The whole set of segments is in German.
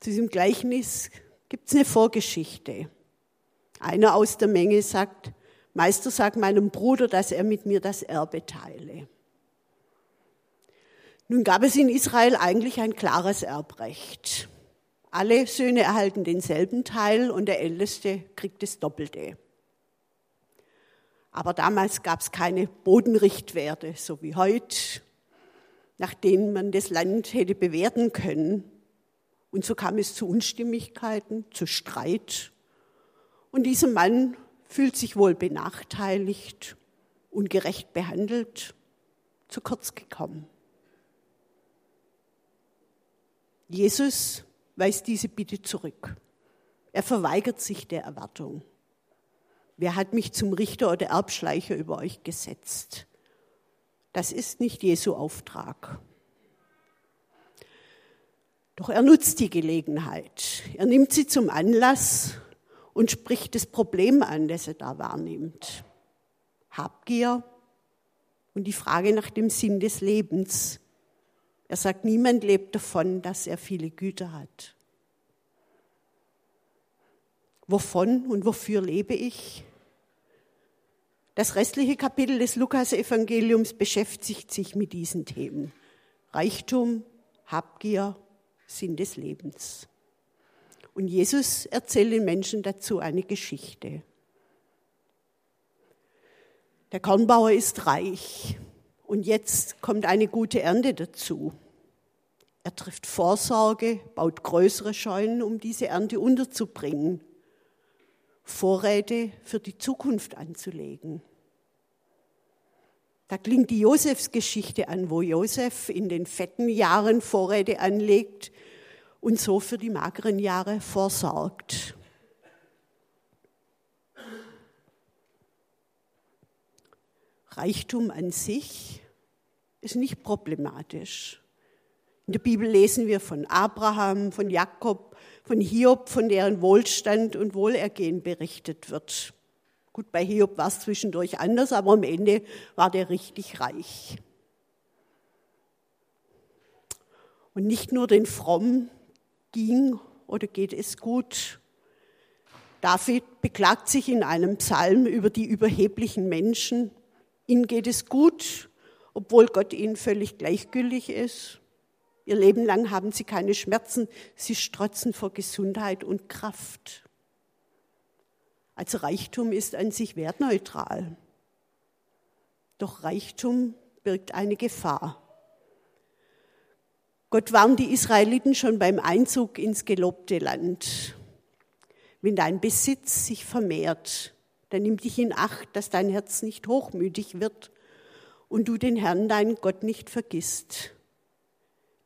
Zu diesem Gleichnis gibt es eine Vorgeschichte. Einer aus der Menge sagt, Meister, sag meinem Bruder, dass er mit mir das Erbe teile. Nun gab es in Israel eigentlich ein klares Erbrecht. Alle Söhne erhalten denselben Teil und der Älteste kriegt das Doppelte. Aber damals gab es keine Bodenrichtwerte, so wie heute, nach denen man das Land hätte bewerten können. Und so kam es zu Unstimmigkeiten, zu Streit. Und dieser Mann fühlt sich wohl benachteiligt, ungerecht behandelt, zu kurz gekommen. Jesus weist diese Bitte zurück. Er verweigert sich der Erwartung. Wer hat mich zum Richter oder Erbschleicher über euch gesetzt? Das ist nicht Jesu Auftrag. Doch er nutzt die Gelegenheit. Er nimmt sie zum Anlass, und spricht das Problem an, das er da wahrnimmt. Habgier und die Frage nach dem Sinn des Lebens. Er sagt, niemand lebt davon, dass er viele Güter hat. Wovon und wofür lebe ich? Das restliche Kapitel des Lukas-Evangeliums beschäftigt sich mit diesen Themen. Reichtum, Habgier, Sinn des Lebens. Und Jesus erzählt den Menschen dazu eine Geschichte. Der Kornbauer ist reich und jetzt kommt eine gute Ernte dazu. Er trifft Vorsorge, baut größere Scheunen, um diese Ernte unterzubringen, Vorräte für die Zukunft anzulegen. Da klingt die Josefsgeschichte an, wo Josef in den fetten Jahren Vorräte anlegt und so für die mageren Jahre vorsorgt. Reichtum an sich ist nicht problematisch. In der Bibel lesen wir von Abraham, von Jakob, von Hiob, von deren Wohlstand und Wohlergehen berichtet wird. Gut, bei Hiob war es zwischendurch anders, aber am Ende war der richtig reich. Und nicht nur den Frommen ging oder geht es gut. David beklagt sich in einem Psalm über die überheblichen Menschen. Ihnen geht es gut, obwohl Gott ihnen völlig gleichgültig ist. Ihr Leben lang haben sie keine Schmerzen, sie strotzen vor Gesundheit und Kraft. Also Reichtum ist an sich wertneutral. Doch Reichtum birgt eine Gefahr. Gott warnt die Israeliten schon beim Einzug ins gelobte Land. Wenn dein Besitz sich vermehrt, dann nimm dich in Acht, dass dein Herz nicht hochmütig wird und du den Herrn, deinen Gott, nicht vergisst.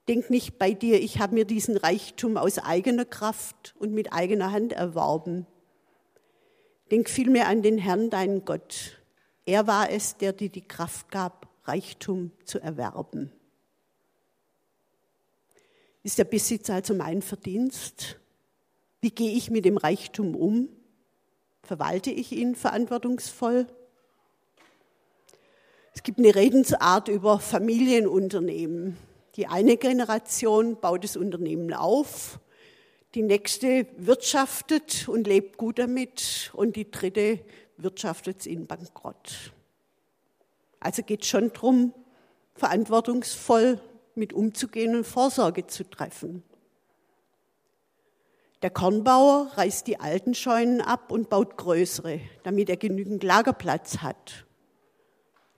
Denk nicht bei dir, ich habe mir diesen Reichtum aus eigener Kraft und mit eigener Hand erworben. Denk vielmehr an den Herrn, deinen Gott. Er war es, der dir die Kraft gab, Reichtum zu erwerben. Ist der Besitz also mein Verdienst? Wie gehe ich mit dem Reichtum um? Verwalte ich ihn verantwortungsvoll? Es gibt eine Redensart über Familienunternehmen. Die eine Generation baut das Unternehmen auf, die nächste wirtschaftet und lebt gut damit und die dritte wirtschaftet es in Bankrott. Also geht es schon darum, verantwortungsvoll mit umzugehen und Vorsorge zu treffen. Der Kornbauer reißt die alten Scheunen ab und baut größere, damit er genügend Lagerplatz hat.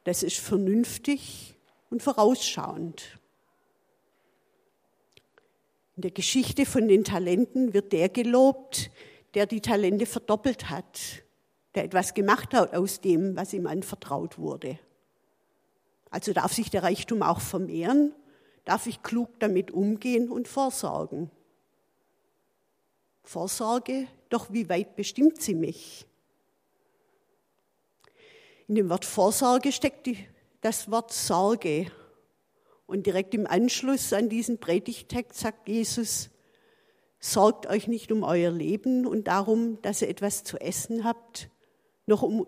Das ist vernünftig und vorausschauend. In der Geschichte von den Talenten wird der gelobt, der die Talente verdoppelt hat, der etwas gemacht hat aus dem, was ihm anvertraut wurde. Also darf sich der Reichtum auch vermehren darf ich klug damit umgehen und vorsorgen. Vorsorge, doch wie weit bestimmt sie mich? In dem Wort Vorsorge steckt die, das Wort Sorge. Und direkt im Anschluss an diesen Predigtext sagt Jesus, sorgt euch nicht um euer Leben und darum, dass ihr etwas zu essen habt, noch um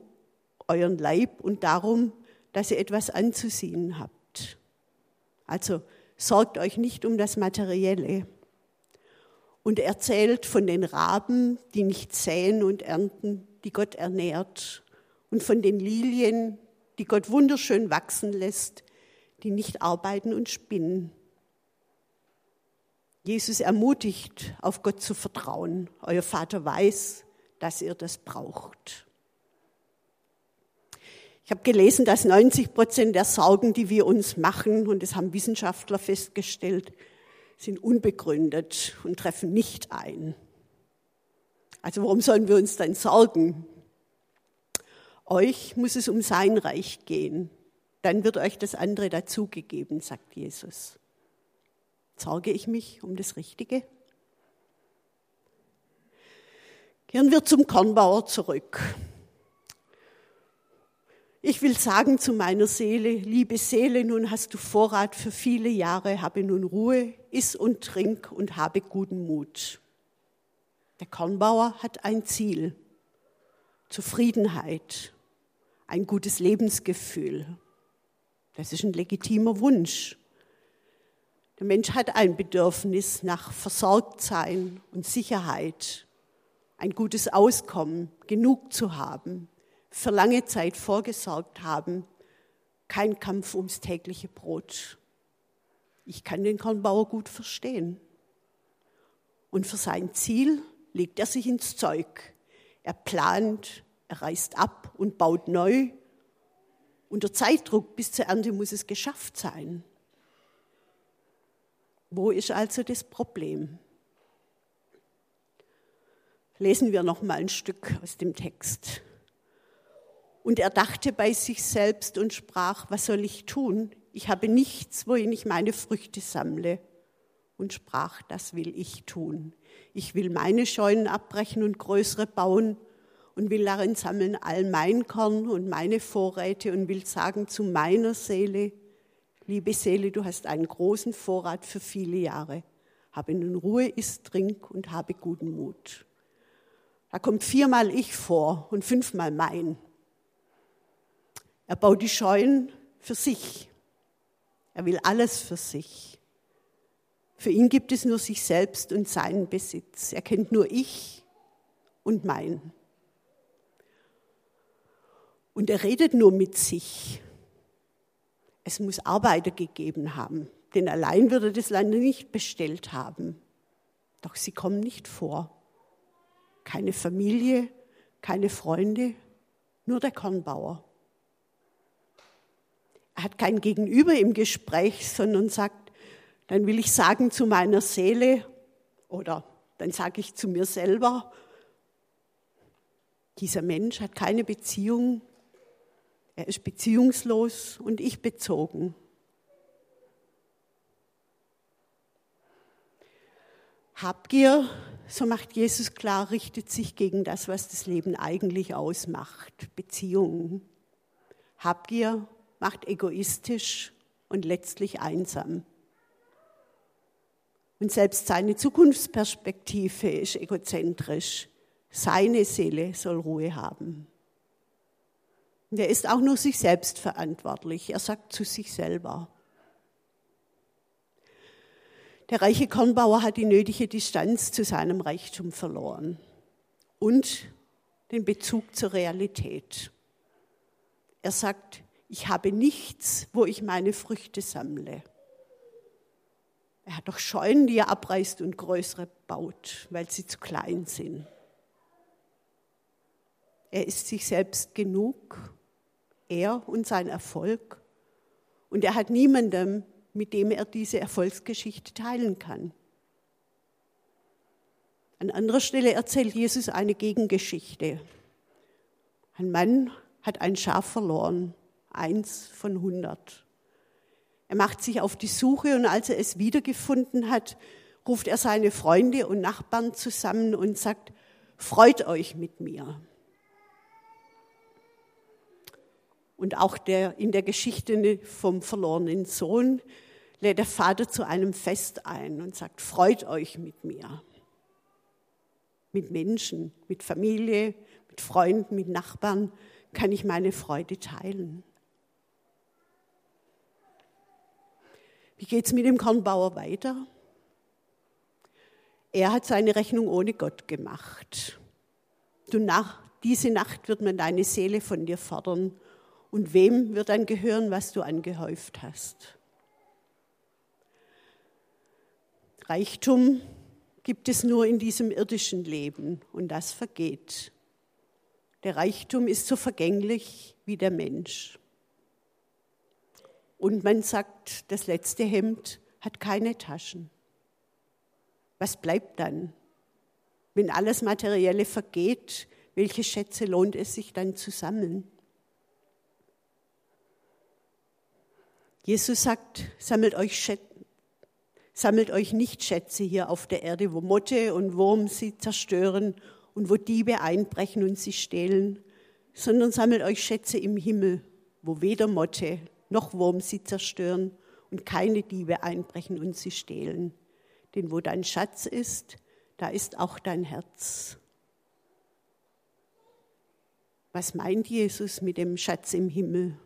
euren Leib und darum, dass ihr etwas anzusehen habt. Also sorgt euch nicht um das Materielle. und erzählt von den Raben, die nicht säen und ernten, die Gott ernährt, und von den Lilien, die Gott wunderschön wachsen lässt, die nicht arbeiten und spinnen. Jesus ermutigt, auf Gott zu vertrauen. Euer Vater weiß, dass ihr das braucht. Ich habe gelesen, dass 90 Prozent der Sorgen, die wir uns machen, und das haben Wissenschaftler festgestellt, sind unbegründet und treffen nicht ein. Also warum sollen wir uns dann sorgen? Euch muss es um sein Reich gehen. Dann wird euch das andere dazugegeben, sagt Jesus. Sorge ich mich um das Richtige? Kehren wir zum Kornbauer zurück. Ich will sagen zu meiner Seele, liebe Seele, nun hast du Vorrat für viele Jahre, habe nun Ruhe, iss und trink und habe guten Mut. Der Kornbauer hat ein Ziel, Zufriedenheit, ein gutes Lebensgefühl. Das ist ein legitimer Wunsch. Der Mensch hat ein Bedürfnis nach Versorgtsein und Sicherheit, ein gutes Auskommen, genug zu haben, für lange Zeit vorgesorgt haben, kein Kampf ums tägliche Brot. Ich kann den Kornbauer gut verstehen. Und für sein Ziel legt er sich ins Zeug. Er plant, er reißt ab und baut neu. Unter Zeitdruck bis zur Ernte muss es geschafft sein. Wo ist also das Problem? Lesen wir noch mal ein Stück aus dem Text. Und er dachte bei sich selbst und sprach, was soll ich tun? Ich habe nichts, wohin ich meine Früchte sammle. Und sprach, das will ich tun. Ich will meine Scheunen abbrechen und größere bauen und will darin sammeln all mein Korn und meine Vorräte und will sagen zu meiner Seele, liebe Seele, du hast einen großen Vorrat für viele Jahre. Habe nun Ruhe, iss, trink und habe guten Mut. Da kommt viermal ich vor und fünfmal mein. Er baut die Scheunen für sich. Er will alles für sich. Für ihn gibt es nur sich selbst und seinen Besitz. Er kennt nur ich und mein. Und er redet nur mit sich. Es muss Arbeiter gegeben haben, denn allein würde das Land nicht bestellt haben. Doch sie kommen nicht vor. Keine Familie, keine Freunde, nur der Kornbauer. Hat kein Gegenüber im Gespräch, sondern sagt, dann will ich sagen zu meiner Seele oder dann sage ich zu mir selber, dieser Mensch hat keine Beziehung, er ist beziehungslos und ich bezogen. Habgier, so macht Jesus klar, richtet sich gegen das, was das Leben eigentlich ausmacht, Beziehungen. Habgier macht egoistisch und letztlich einsam. Und selbst seine Zukunftsperspektive ist egozentrisch. Seine Seele soll Ruhe haben. Und er ist auch nur sich selbst verantwortlich. Er sagt zu sich selber. Der reiche Kornbauer hat die nötige Distanz zu seinem Reichtum verloren und den Bezug zur Realität. Er sagt, ich habe nichts, wo ich meine Früchte sammle. Er hat doch Scheunen, die er abreißt und größere baut, weil sie zu klein sind. Er ist sich selbst genug, er und sein Erfolg. Und er hat niemandem, mit dem er diese Erfolgsgeschichte teilen kann. An anderer Stelle erzählt Jesus eine Gegengeschichte. Ein Mann hat ein Schaf verloren eins von hundert. Er macht sich auf die Suche und als er es wiedergefunden hat, ruft er seine Freunde und Nachbarn zusammen und sagt, freut euch mit mir. Und auch der, in der Geschichte vom verlorenen Sohn lädt der Vater zu einem Fest ein und sagt, freut euch mit mir. Mit Menschen, mit Familie, mit Freunden, mit Nachbarn kann ich meine Freude teilen. Wie geht es mit dem Kornbauer weiter? Er hat seine Rechnung ohne Gott gemacht. Du nach, diese Nacht wird man deine Seele von dir fordern. Und wem wird dann gehören, was du angehäuft hast? Reichtum gibt es nur in diesem irdischen Leben und das vergeht. Der Reichtum ist so vergänglich wie der Mensch. Und man sagt, das letzte Hemd hat keine Taschen. Was bleibt dann? Wenn alles Materielle vergeht, welche Schätze lohnt es sich dann zu sammeln? Jesus sagt, sammelt euch, sammelt euch nicht Schätze hier auf der Erde, wo Motte und Wurm sie zerstören und wo Diebe einbrechen und sie stehlen, sondern sammelt euch Schätze im Himmel, wo weder Motte noch Wurm sie zerstören und keine Diebe einbrechen und sie stehlen. Denn wo dein Schatz ist, da ist auch dein Herz. Was meint Jesus mit dem Schatz im Himmel?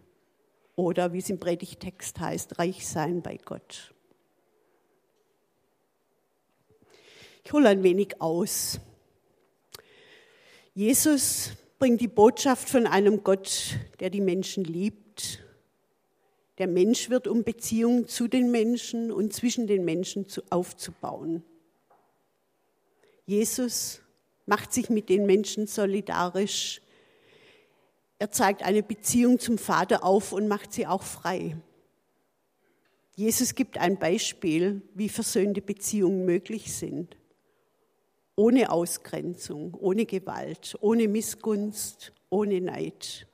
Oder wie es im Predigtext heißt, reich sein bei Gott. Ich hole ein wenig aus. Jesus bringt die Botschaft von einem Gott, der die Menschen liebt. Der Mensch wird, um Beziehungen zu den Menschen und zwischen den Menschen aufzubauen. Jesus macht sich mit den Menschen solidarisch. Er zeigt eine Beziehung zum Vater auf und macht sie auch frei. Jesus gibt ein Beispiel, wie versöhnte Beziehungen möglich sind. Ohne Ausgrenzung, ohne Gewalt, ohne Missgunst, ohne Neid.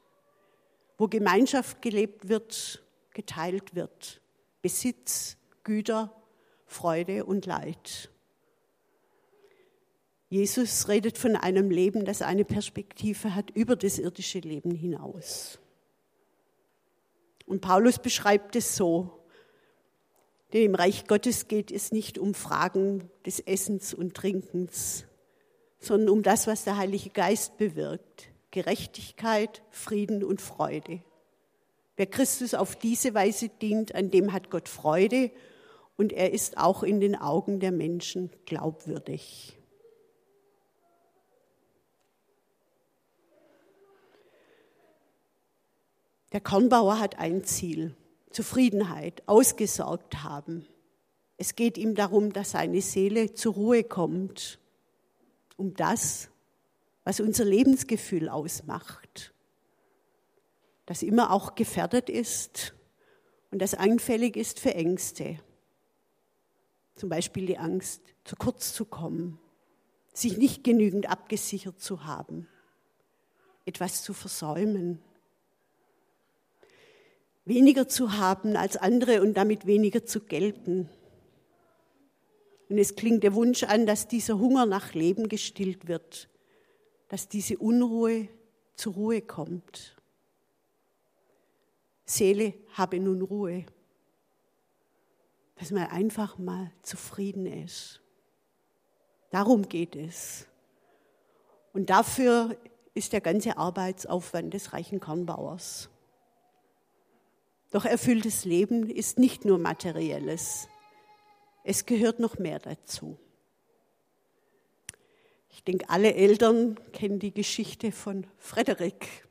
Wo Gemeinschaft gelebt wird, geteilt wird. Besitz, Güter, Freude und Leid. Jesus redet von einem Leben, das eine Perspektive hat über das irdische Leben hinaus. Und Paulus beschreibt es so, denn im Reich Gottes geht es nicht um Fragen des Essens und Trinkens, sondern um das, was der Heilige Geist bewirkt. Gerechtigkeit, Frieden und Freude. Wer Christus auf diese Weise dient, an dem hat Gott Freude und er ist auch in den Augen der Menschen glaubwürdig. Der Kornbauer hat ein Ziel, Zufriedenheit, ausgesorgt haben. Es geht ihm darum, dass seine Seele zur Ruhe kommt, um das, was unser Lebensgefühl ausmacht, das immer auch gefährdet ist und das anfällig ist für Ängste. Zum Beispiel die Angst, zu kurz zu kommen, sich nicht genügend abgesichert zu haben, etwas zu versäumen weniger zu haben als andere und damit weniger zu gelten. Und es klingt der Wunsch an, dass dieser Hunger nach Leben gestillt wird, dass diese Unruhe zur Ruhe kommt. Seele habe nun Ruhe, dass man einfach mal zufrieden ist. Darum geht es. Und dafür ist der ganze Arbeitsaufwand des reichen Kornbauers. Doch erfülltes Leben ist nicht nur materielles. Es gehört noch mehr dazu. Ich denke, alle Eltern kennen die Geschichte von Frederik.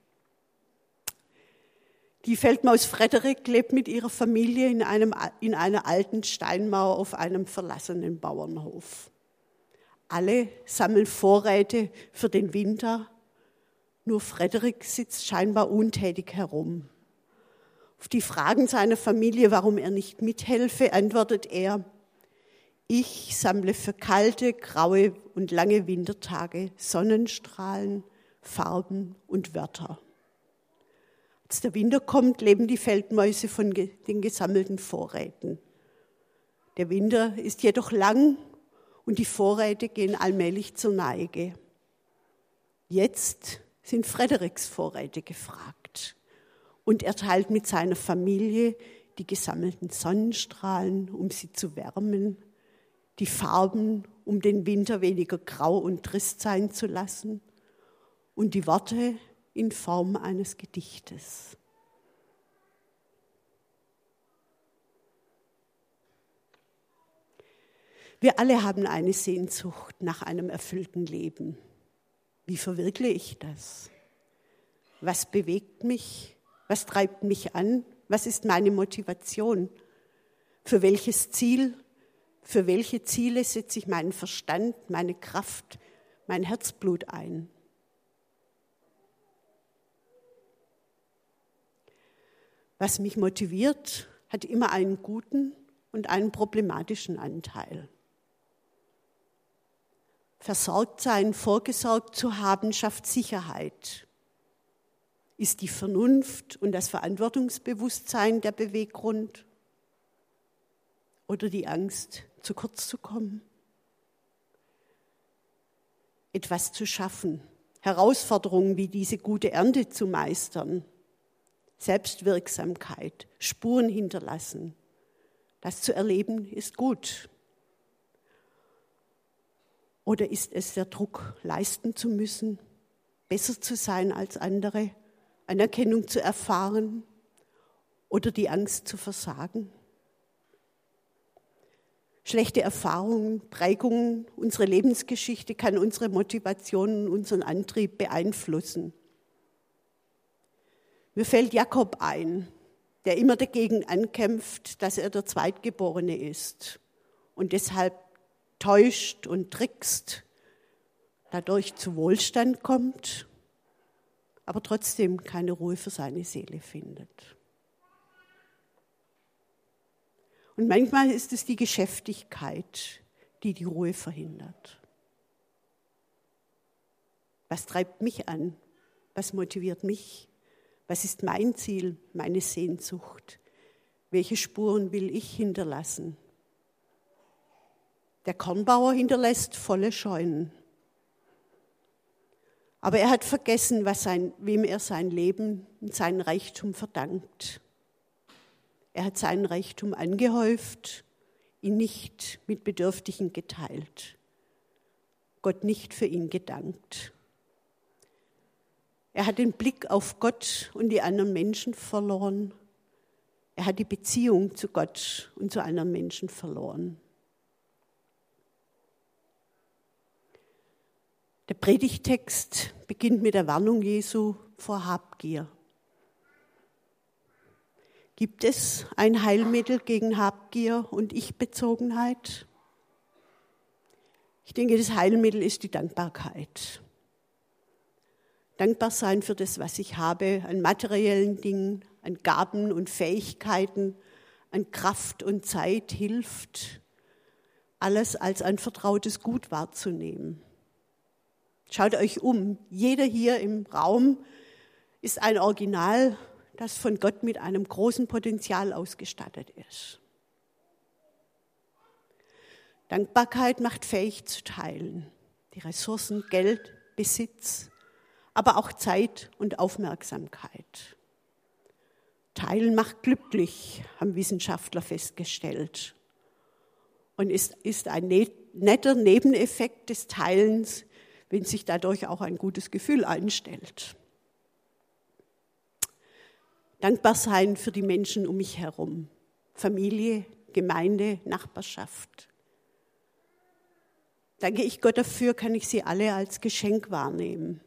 Die Feldmaus Frederik lebt mit ihrer Familie in, einem, in einer alten Steinmauer auf einem verlassenen Bauernhof. Alle sammeln Vorräte für den Winter, nur Frederik sitzt scheinbar untätig herum. Auf die Fragen seiner Familie, warum er nicht mithelfe, antwortet er, ich sammle für kalte, graue und lange Wintertage Sonnenstrahlen, Farben und Wörter. Als der Winter kommt, leben die Feldmäuse von den gesammelten Vorräten. Der Winter ist jedoch lang und die Vorräte gehen allmählich zur Neige. Jetzt sind Frederiks Vorräte gefragt und er teilt mit seiner Familie die gesammelten Sonnenstrahlen, um sie zu wärmen, die Farben, um den Winter weniger grau und trist sein zu lassen und die Worte in Form eines Gedichtes. Wir alle haben eine Sehnsucht nach einem erfüllten Leben. Wie verwirkliche ich das? Was bewegt mich? Was treibt mich an? Was ist meine Motivation? Für welches Ziel? Für welche Ziele setze ich meinen Verstand, meine Kraft, mein Herzblut ein? Was mich motiviert, hat immer einen guten und einen problematischen Anteil. Versorgt sein, vorgesorgt zu haben, schafft Sicherheit. Ist die Vernunft und das Verantwortungsbewusstsein der Beweggrund oder die Angst, zu kurz zu kommen? Etwas zu schaffen, Herausforderungen wie diese gute Ernte zu meistern, Selbstwirksamkeit, Spuren hinterlassen. Das zu erleben ist gut. Oder ist es der Druck, leisten zu müssen, besser zu sein als andere, Anerkennung zu erfahren oder die Angst zu versagen? Schlechte Erfahrungen, Prägungen, unsere Lebensgeschichte kann unsere Motivation unseren Antrieb beeinflussen. Mir fällt Jakob ein, der immer dagegen ankämpft, dass er der Zweitgeborene ist und deshalb täuscht und trickst, dadurch zu Wohlstand kommt, aber trotzdem keine Ruhe für seine Seele findet. Und manchmal ist es die Geschäftigkeit, die die Ruhe verhindert. Was treibt mich an? Was motiviert mich? Was ist mein Ziel, meine Sehnsucht? Welche Spuren will ich hinterlassen? Der Kornbauer hinterlässt volle Scheunen. Aber er hat vergessen, sein, wem er sein Leben und seinen Reichtum verdankt. Er hat seinen Reichtum angehäuft, ihn nicht mit Bedürftigen geteilt, Gott nicht für ihn gedankt. Er hat den Blick auf Gott und die anderen Menschen verloren. Er hat die Beziehung zu Gott und zu anderen Menschen verloren. Der Predigtext beginnt mit der Warnung Jesu vor Habgier. Gibt es ein Heilmittel gegen Habgier und Ich-Bezogenheit? Ich denke, das Heilmittel ist die Dankbarkeit. Dankbar sein für das, was ich habe, an materiellen Dingen, an Gaben und Fähigkeiten, an Kraft und Zeit hilft, alles als ein vertrautes Gut wahrzunehmen. Schaut euch um. Jeder hier im Raum ist ein Original, das von Gott mit einem großen Potenzial ausgestattet ist. Dankbarkeit macht fähig zu teilen. Die Ressourcen, Geld, Besitz, aber auch Zeit und Aufmerksamkeit. Teilen macht glücklich, haben Wissenschaftler festgestellt. Und ist, ist ein ne-, netter Nebeneffekt des Teilens, wenn sich dadurch auch ein gutes Gefühl einstellt. Dankbar sein für die Menschen um mich herum, Familie, Gemeinde, Nachbarschaft. Danke ich Gott dafür, kann ich sie alle als Geschenk wahrnehmen.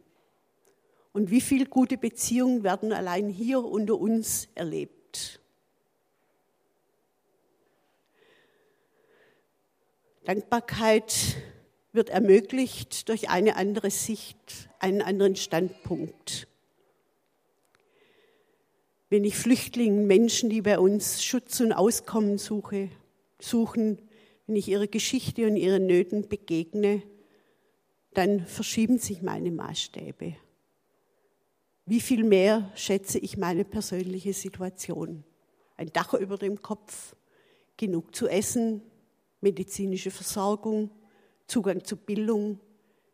Und wie viele gute Beziehungen werden allein hier unter uns erlebt? Dankbarkeit wird ermöglicht durch eine andere Sicht, einen anderen Standpunkt. Wenn ich Flüchtlingen, Menschen, die bei uns Schutz und Auskommen suche, suchen, wenn ich ihre Geschichte und ihren Nöten begegne, dann verschieben sich meine Maßstäbe. Wie viel mehr schätze ich meine persönliche Situation? Ein Dach über dem Kopf, genug zu essen, medizinische Versorgung, Zugang zu Bildung,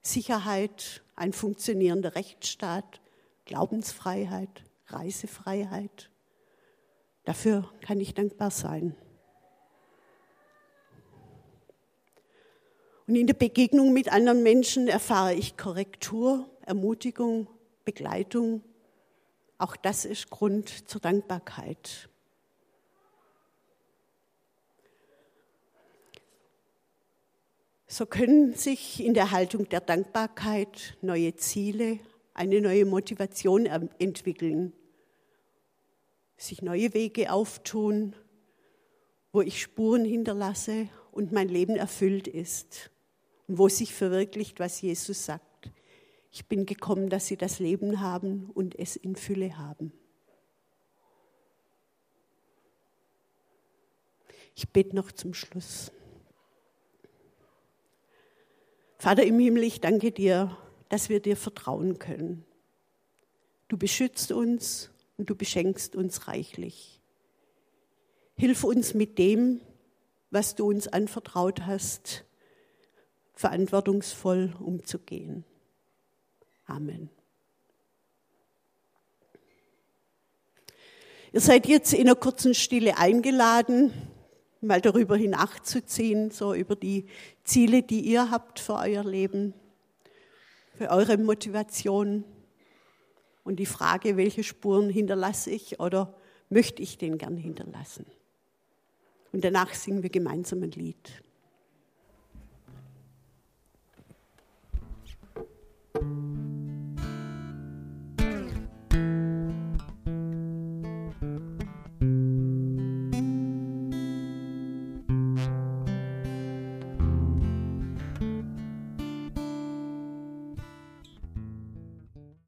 Sicherheit, ein funktionierender Rechtsstaat, Glaubensfreiheit, Reisefreiheit. Dafür kann ich dankbar sein. Und in der Begegnung mit anderen Menschen erfahre ich Korrektur, Ermutigung, Begleitung. Auch das ist Grund zur Dankbarkeit. So können sich in der Haltung der Dankbarkeit neue Ziele, eine neue Motivation entwickeln, sich neue Wege auftun, wo ich Spuren hinterlasse und mein Leben erfüllt ist und wo sich verwirklicht, was Jesus sagt. Ich bin gekommen, dass sie das Leben haben und es in Fülle haben. Ich bete noch zum Schluss. Vater im Himmel, ich danke dir, dass wir dir vertrauen können. Du beschützt uns und du beschenkst uns reichlich. Hilf uns mit dem, was du uns anvertraut hast, verantwortungsvoll umzugehen. Amen. Ihr seid jetzt in einer kurzen Stille eingeladen, mal darüber hinachzuziehen, so über die Ziele, die ihr habt für euer Leben, für eure Motivation und die Frage, welche Spuren hinterlasse ich oder möchte ich den gern hinterlassen. Und danach singen wir gemeinsam ein Lied. Musik